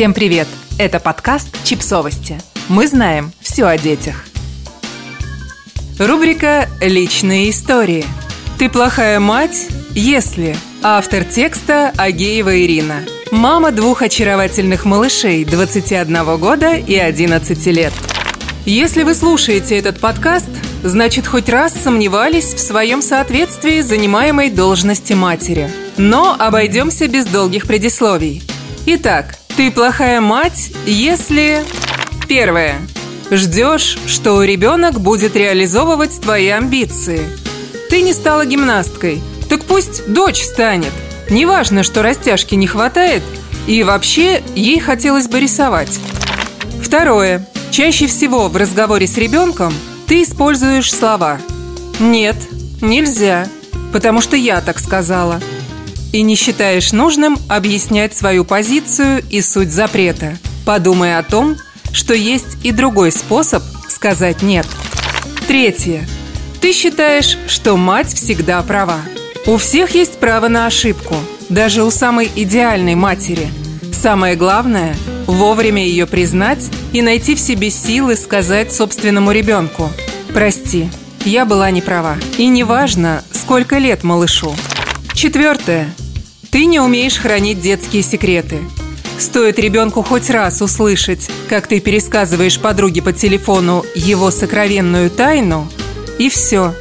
Всем привет! Это подкаст «Чипсовости». Мы знаем все о детях. Рубрика «Личные истории». Ты плохая мать, если... Автор текста Агеева Ирина. Мама двух очаровательных малышей 21 года и 11 лет. Если вы слушаете этот подкаст, значит, хоть раз сомневались в своем соответствии занимаемой должности матери. Но обойдемся без долгих предисловий. Итак, ты плохая мать, если... Первое. Ждешь, что ребенок будет реализовывать твои амбиции. Ты не стала гимнасткой, так пусть дочь станет. Неважно, что растяжки не хватает, и вообще ей хотелось бы рисовать. Второе. Чаще всего в разговоре с ребенком ты используешь слова «нет», «нельзя», «потому что я так сказала», и не считаешь нужным объяснять свою позицию и суть запрета. Подумай о том, что есть и другой способ сказать «нет». Третье. Ты считаешь, что мать всегда права. У всех есть право на ошибку, даже у самой идеальной матери. Самое главное – вовремя ее признать и найти в себе силы сказать собственному ребенку «Прости, я была не права». И неважно, сколько лет малышу. Четвертое. Ты не умеешь хранить детские секреты. Стоит ребенку хоть раз услышать, как ты пересказываешь подруге по телефону его сокровенную тайну, и все.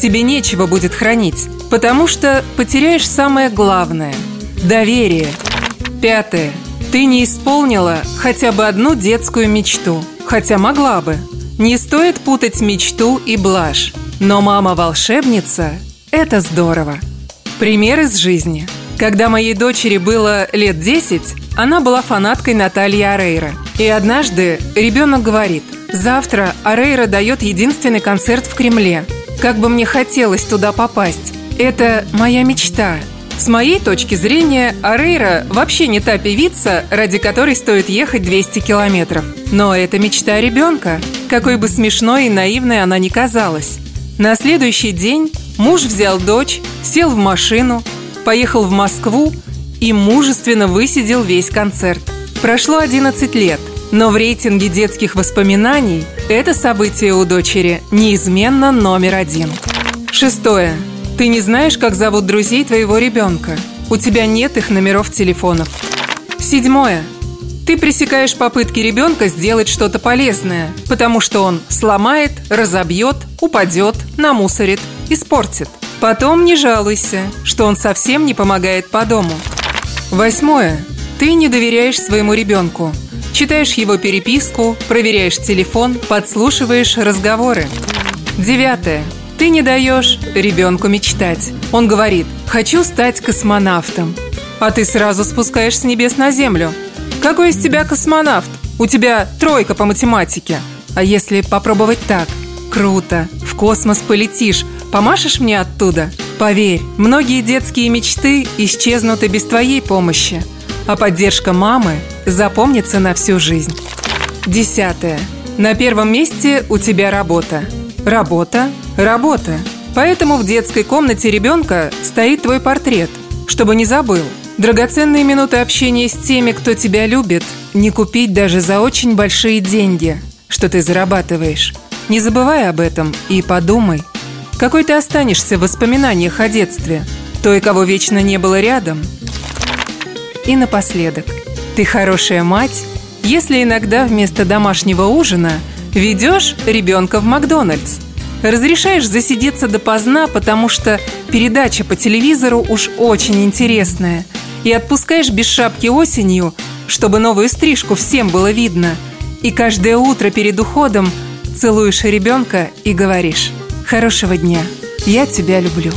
Тебе нечего будет хранить, потому что потеряешь самое главное – доверие. Пятое. Ты не исполнила хотя бы одну детскую мечту, хотя могла бы. Не стоит путать мечту и блажь. Но мама-волшебница – это здорово. Пример из жизни – когда моей дочери было лет 10, она была фанаткой Натальи Арейра. И однажды ребенок говорит, завтра Арейра дает единственный концерт в Кремле. Как бы мне хотелось туда попасть. Это моя мечта. С моей точки зрения, Арейра вообще не та певица, ради которой стоит ехать 200 километров. Но это мечта ребенка, какой бы смешной и наивной она ни казалась. На следующий день муж взял дочь, сел в машину, поехал в Москву и мужественно высидел весь концерт. Прошло 11 лет, но в рейтинге детских воспоминаний это событие у дочери неизменно номер один. Шестое. Ты не знаешь, как зовут друзей твоего ребенка. У тебя нет их номеров телефонов. Седьмое. Ты пресекаешь попытки ребенка сделать что-то полезное, потому что он сломает, разобьет, упадет, намусорит, испортит. Потом не жалуйся, что он совсем не помогает по дому. Восьмое. Ты не доверяешь своему ребенку. Читаешь его переписку, проверяешь телефон, подслушиваешь разговоры. Девятое. Ты не даешь ребенку мечтать. Он говорит «хочу стать космонавтом». А ты сразу спускаешь с небес на землю. Какой из тебя космонавт? У тебя тройка по математике. А если попробовать так? Круто. В космос полетишь, Помашешь мне оттуда? Поверь, многие детские мечты исчезнут и без твоей помощи, а поддержка мамы запомнится на всю жизнь. Десятое. На первом месте у тебя работа. Работа, работа. Поэтому в детской комнате ребенка стоит твой портрет, чтобы не забыл. Драгоценные минуты общения с теми, кто тебя любит, не купить даже за очень большие деньги, что ты зарабатываешь. Не забывай об этом и подумай – какой ты останешься в воспоминаниях о детстве? Той, кого вечно не было рядом? И напоследок. Ты хорошая мать, если иногда вместо домашнего ужина ведешь ребенка в Макдональдс. Разрешаешь засидеться допоздна, потому что передача по телевизору уж очень интересная. И отпускаешь без шапки осенью, чтобы новую стрижку всем было видно. И каждое утро перед уходом целуешь ребенка и говоришь Хорошего дня. Я тебя люблю.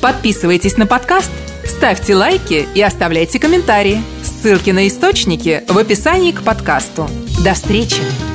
Подписывайтесь на подкаст, ставьте лайки и оставляйте комментарии. Ссылки на источники в описании к подкасту. До встречи!